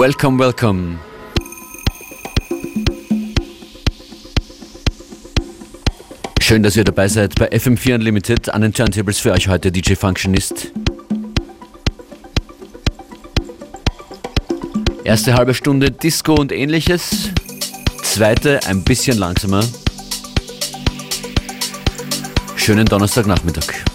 Welcome, welcome. Schön, dass ihr dabei seid bei FM4 Unlimited. An den Turntables für euch heute DJ Functionist. Erste halbe Stunde Disco und ähnliches. Zweite ein bisschen langsamer. Schönen Donnerstagnachmittag.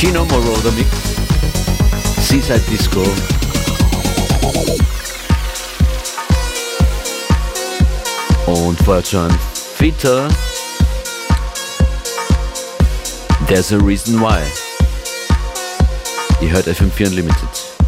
Gino Moroder Mix, Seaside Disco. Und vorher schon Vita, There's a Reason Why. Ihr hört FM4 Unlimited.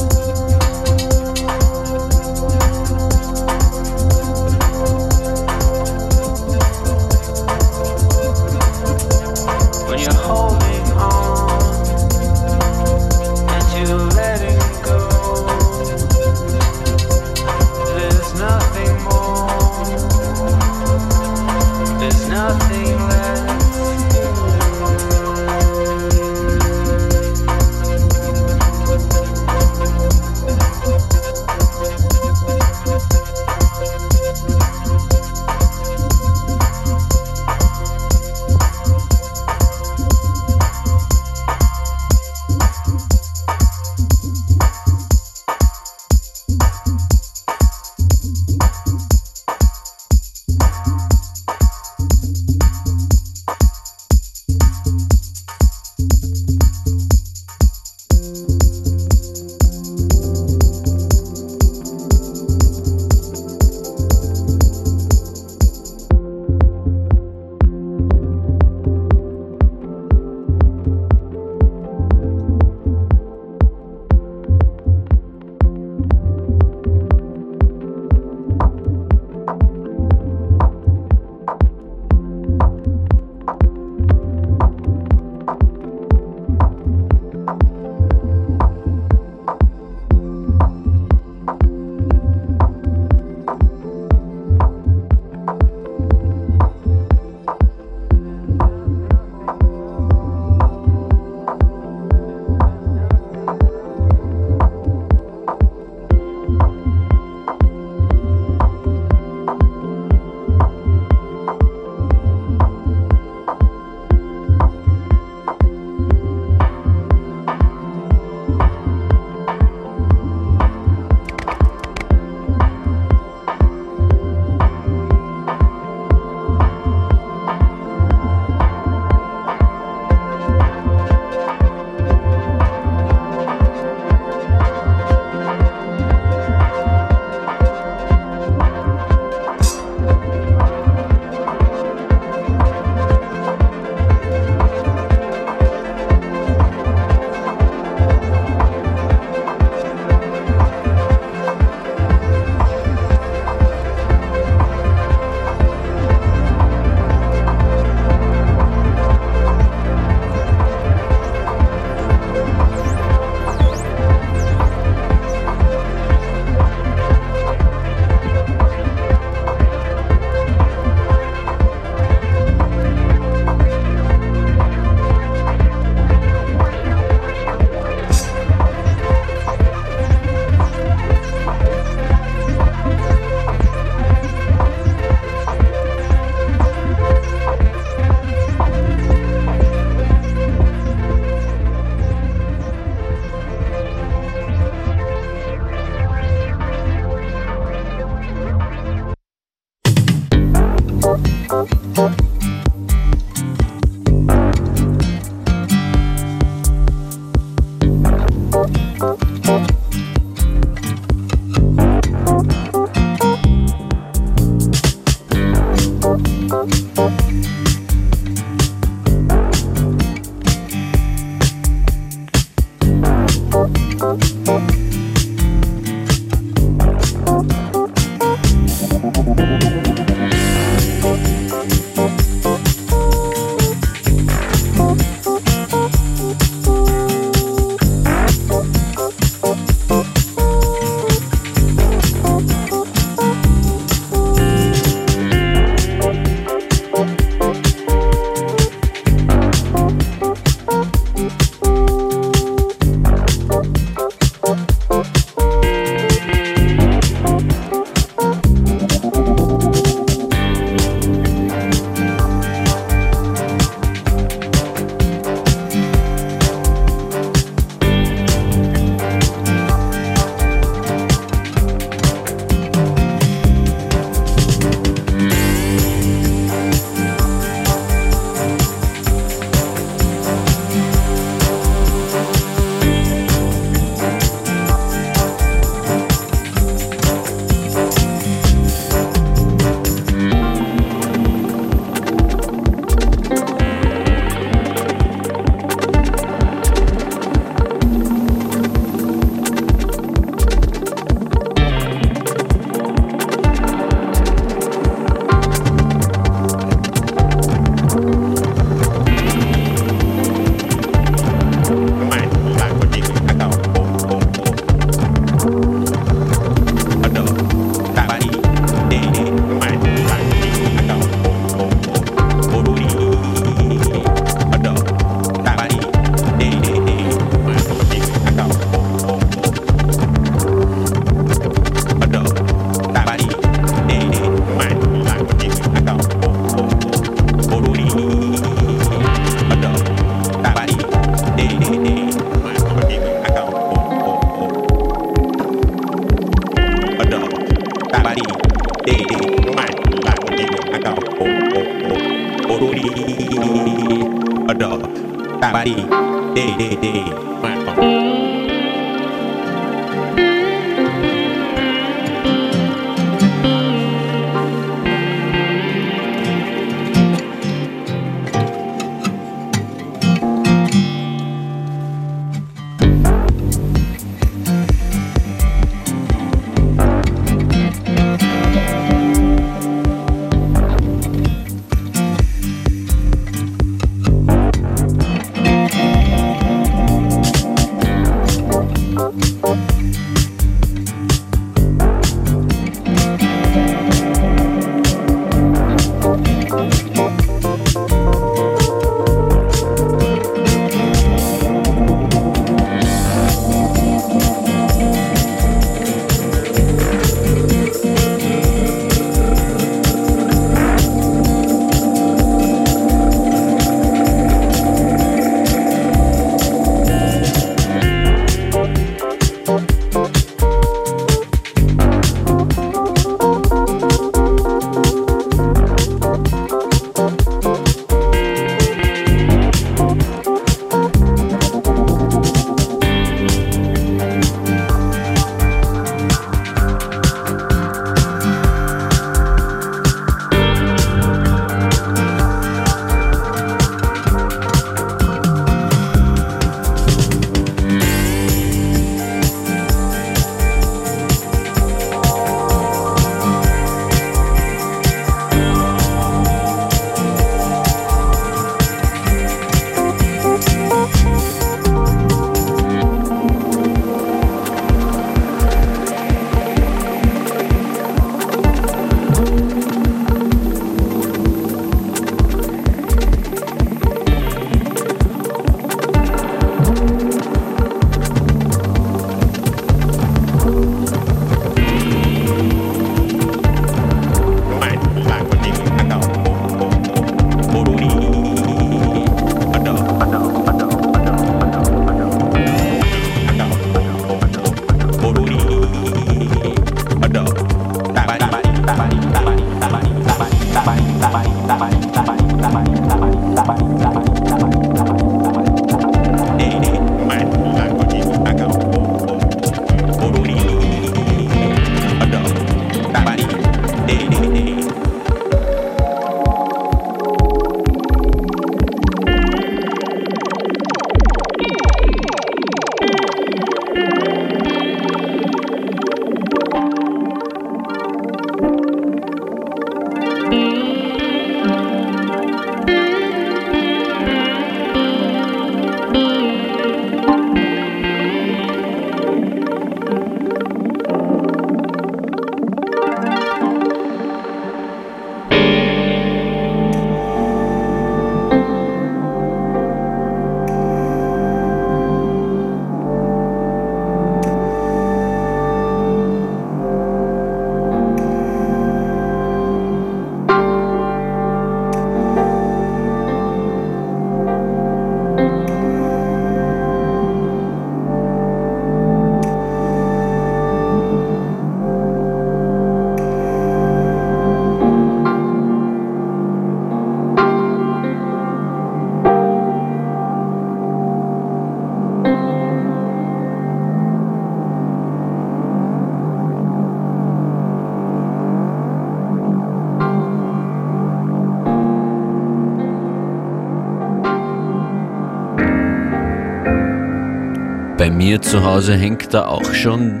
Zu Hause hängt da auch schon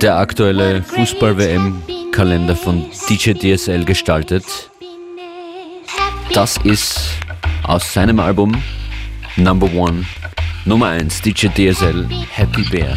der aktuelle Fußball-WM-Kalender von DJ DSL gestaltet. Das ist aus seinem Album Number One, Nummer 1, DJ DSL, Happy Bear.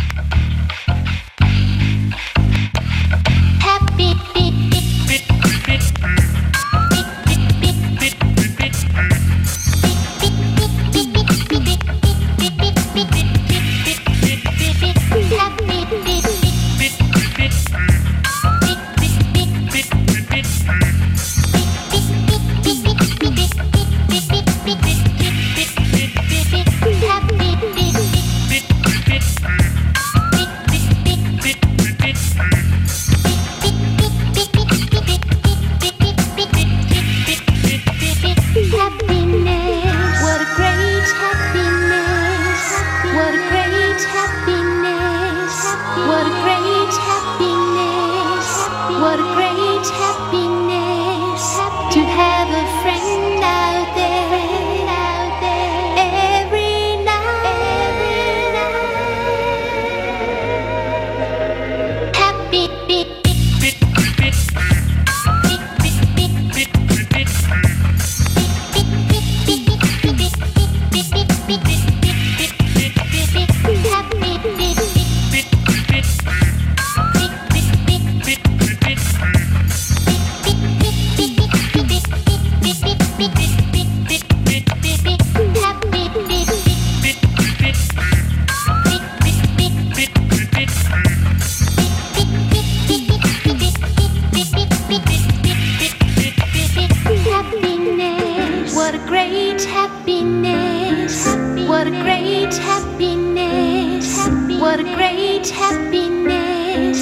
happiness. What a great happiness. What a great happiness.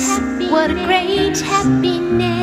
What a great happiness.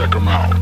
Check them out.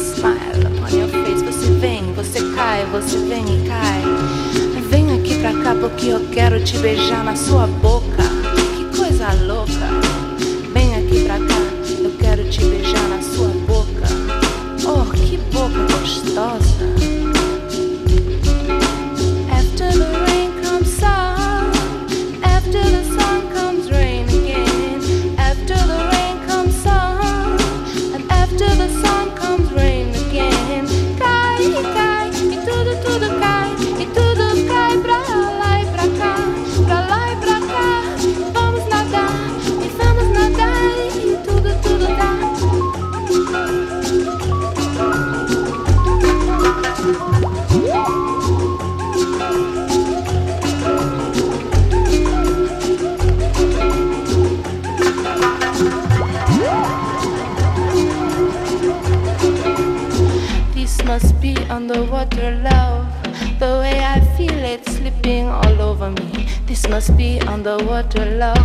Smile upon your face. Você vem, você cai, você vem e cai. Vem aqui pra cá porque eu quero te beijar na sua boca. Que coisa louca. Underwater love.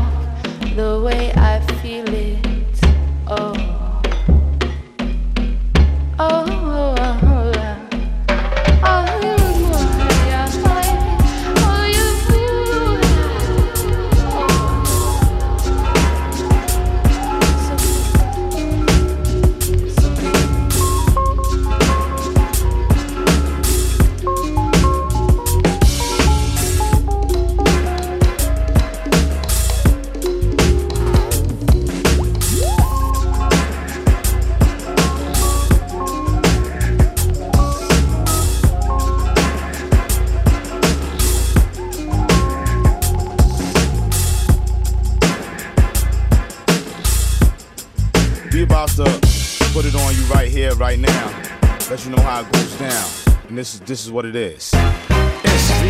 You know how it goes down. And this is this is what it is. SV,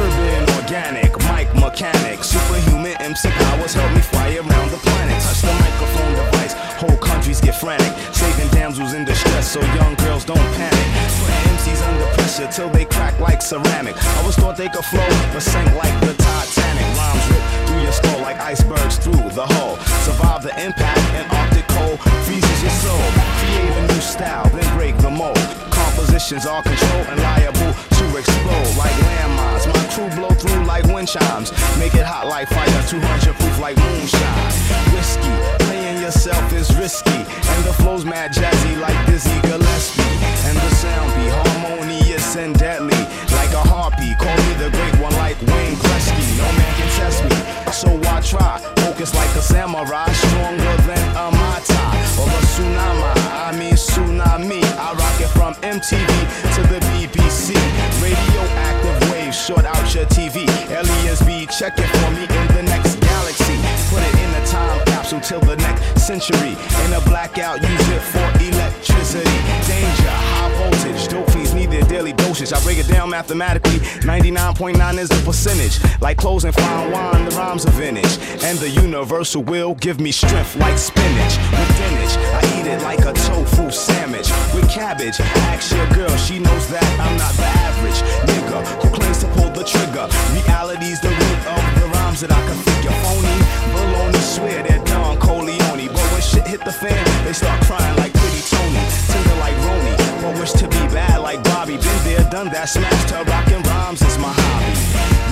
urban, organic, mic mechanic, superhuman MC powers help me fly around the planet. Touch the microphone device, whole countries get frantic. Saving damsels in distress so young girls don't panic. Putting MCs under pressure till they crack like ceramic. I was thought they could flow, but sank like the Titanic. Rhymes rip through your skull like icebergs through the hull. Survive the impact and Arctic cold freezes your soul. Create a new style, then break the mold. Compositions are controlled and liable to explode like landmines. My crew blow through like wind chimes. Make it hot like fire, 200 proof like moonshine. Whiskey, playing yourself is risky. And the flow's mad jazzy like Dizzy Gillespie. And the sound be harmonious and deadly. Call me the great one like Wayne Gretzky. No man can test me, so I try. Focus like a samurai, stronger than a Mata or a tsunami. I mean tsunami. I rock it from MTV to the BBC. Radioactive waves short out your TV. Aliens be checking for me in the next galaxy. Put it in a time capsule till the next century. In a blackout, use it for electricity. Danger, voltage, dope fiends need their daily dosage. I break it down mathematically. 99.9 is the percentage. Like closing fine wine, the rhymes are vintage. And the universal will give me strength like spinach. With spinach, I eat it like a tofu sandwich. With cabbage, ask your girl, she knows that I'm not the average nigga who claims to pull the trigger. Reality's the root of the rhymes that I can figure. Phony, baloney, swear they're Don Corleone. But when shit hit the fan, they start crying like But wish to be bad like Bobby. Been there, done that, smashed her, rockin' rhymes is my hobby.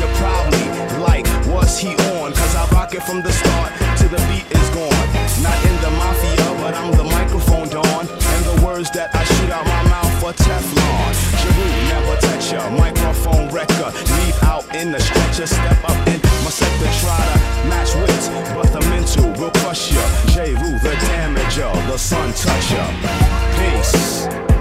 You're probably like, what's he on? Cause I rock it from the start to the beat is gone. Not in the mafia, but I'm the microphone don. And the words that I shoot out my mouth for Teflon. Jeru, never touch ya. Microphone wrecker. Leave out in the stretcher. Step up in my sector. Try to match wits, but the mental will crush ya. Jeru, the Damaja. The sun toucher. Peace.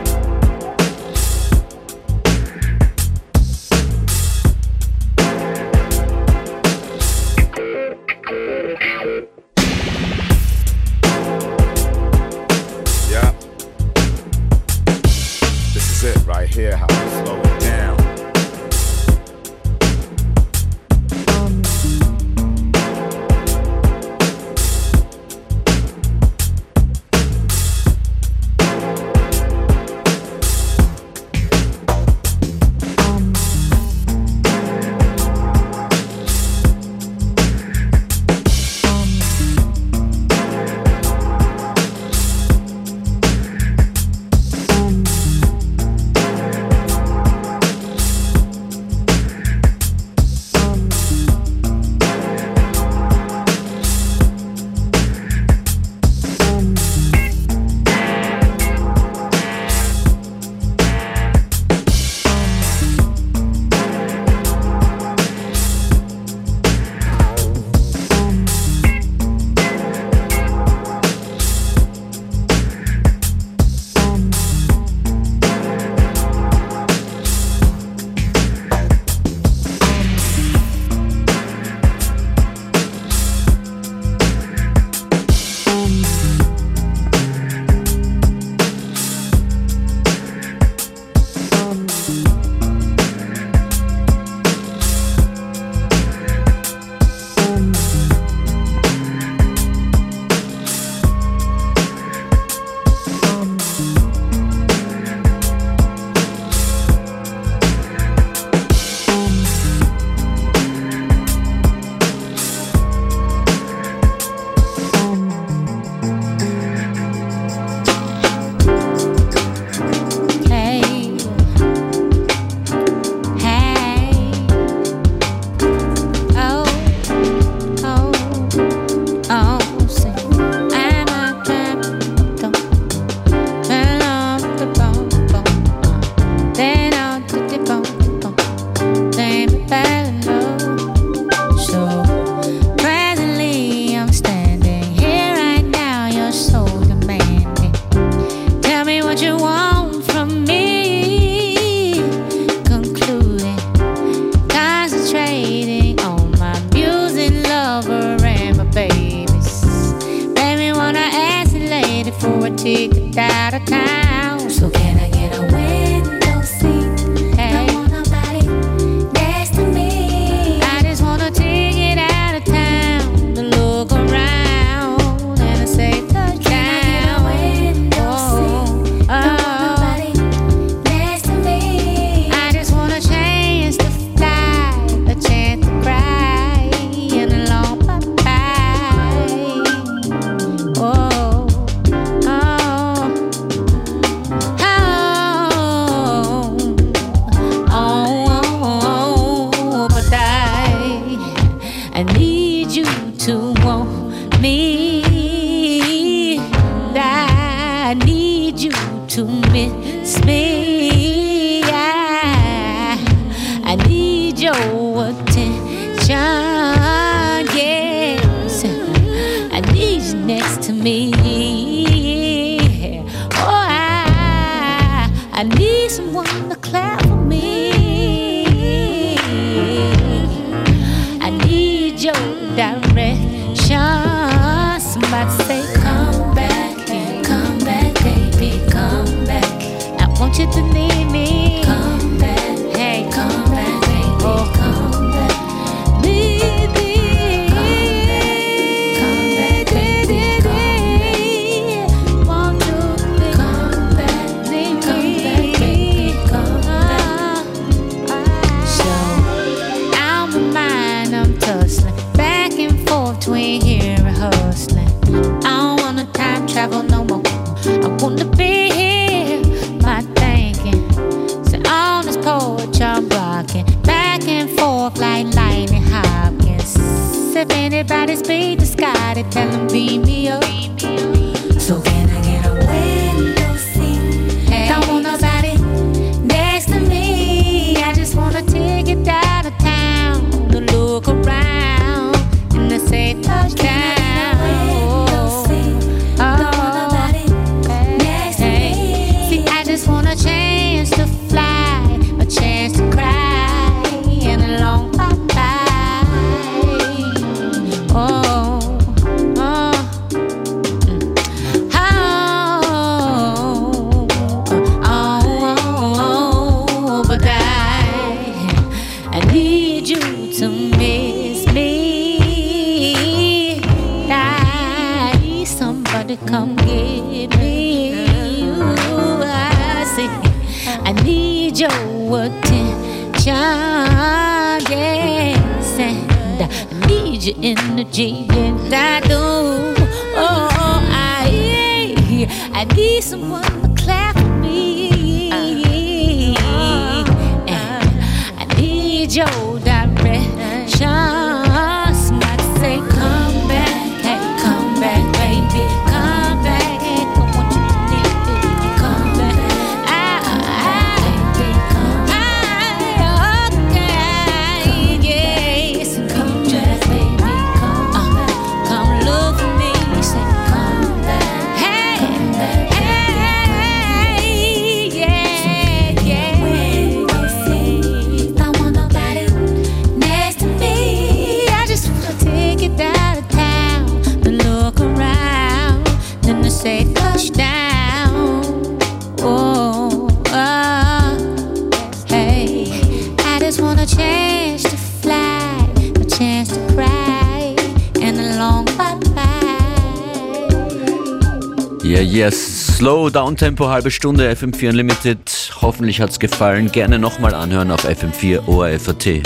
Downtempo, halbe Stunde FM4 Unlimited. Hoffentlich hat's gefallen. Gerne nochmal anhören auf FM4 ORFAT.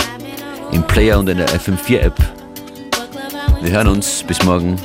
Im Player und in der FM4 App. Wir hören uns. Bis morgen.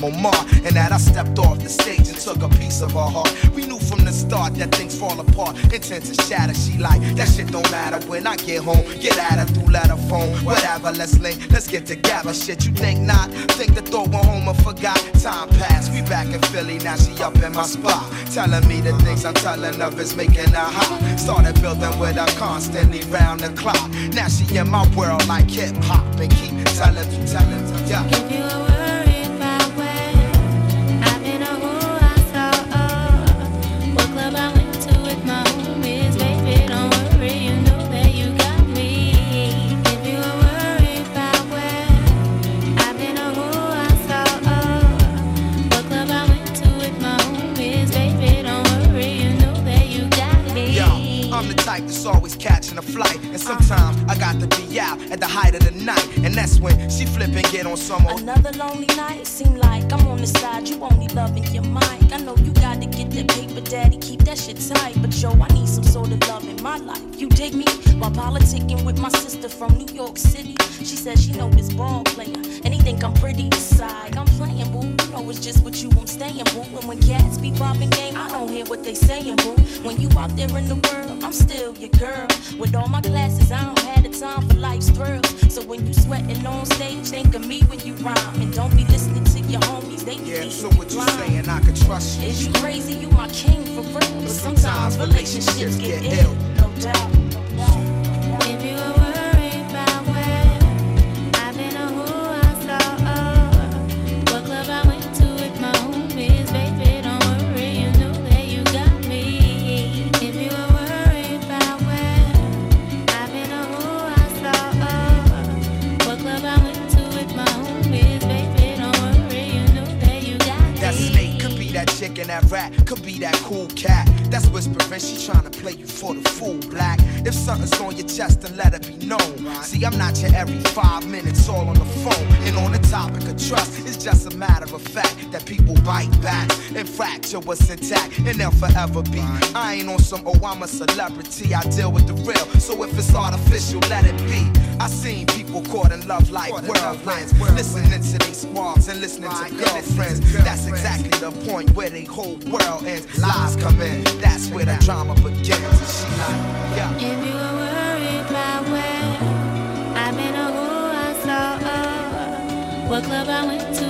name Omar, and that I stepped off the stage and took a piece of her heart. We knew from the start that things fall apart, intent to shatter. She like that shit don't matter when I get home. Get at her through letter phone, whatever. Let's link, let's get together. Shit, you think not? Think the thought went home and forgot. Time passed, we back in Philly now. She up in my spot, telling me the things I'm telling of is making her hot. Started building with her constantly round the clock. Now she in my world like hip hop and keep telling, telling, telling. Yeah. Flight. And sometimes I got to be out at the height of the night. And that's when she flip and get on some old. Another lonely night, seem like I'm on the side, you only loving your mic. I know you gotta get that paper, daddy, keep that shit tight. But yo, I need some sort of love in my life. You dig me? While politicking with my sister from New York City, she says she know this ball player, and he think I'm pretty inside. I'm playing, boo. Know it's just with you I'm staying, boo. And when cats be bopping game, I don't hear what they saying, boo. When you out there in the world, I'm still your girl. With all my classes, I don't have the time for life's thrills. So when you sweating on stage, think of me when you rhyme, and don't be listening to your homies. They Yeah, so what you saying? I can trust you. Is you crazy? You my king for real. But sometimes relationships get ill, no doubt. Rat, could be that cool cat. That's whispering, she trying to play you for the fool, black. If something's on your chest, then let it be known. See, I'm not your every five minutes all on the phone. And on the topic of trust, it's just a matter of fact that people bite back and fracture what's intact, and they'll forever be. I ain't on some, oh, I'm a celebrity, I deal with the real. So if it's artificial, let it be. I seen people caught in love like whirlwinds, listening to they squads and listening to girlfriends. That's exactly the point where they whole world ends. Lies come in, that's where the drama begins. If you were worried about where I've been or who I saw, or what club I went to.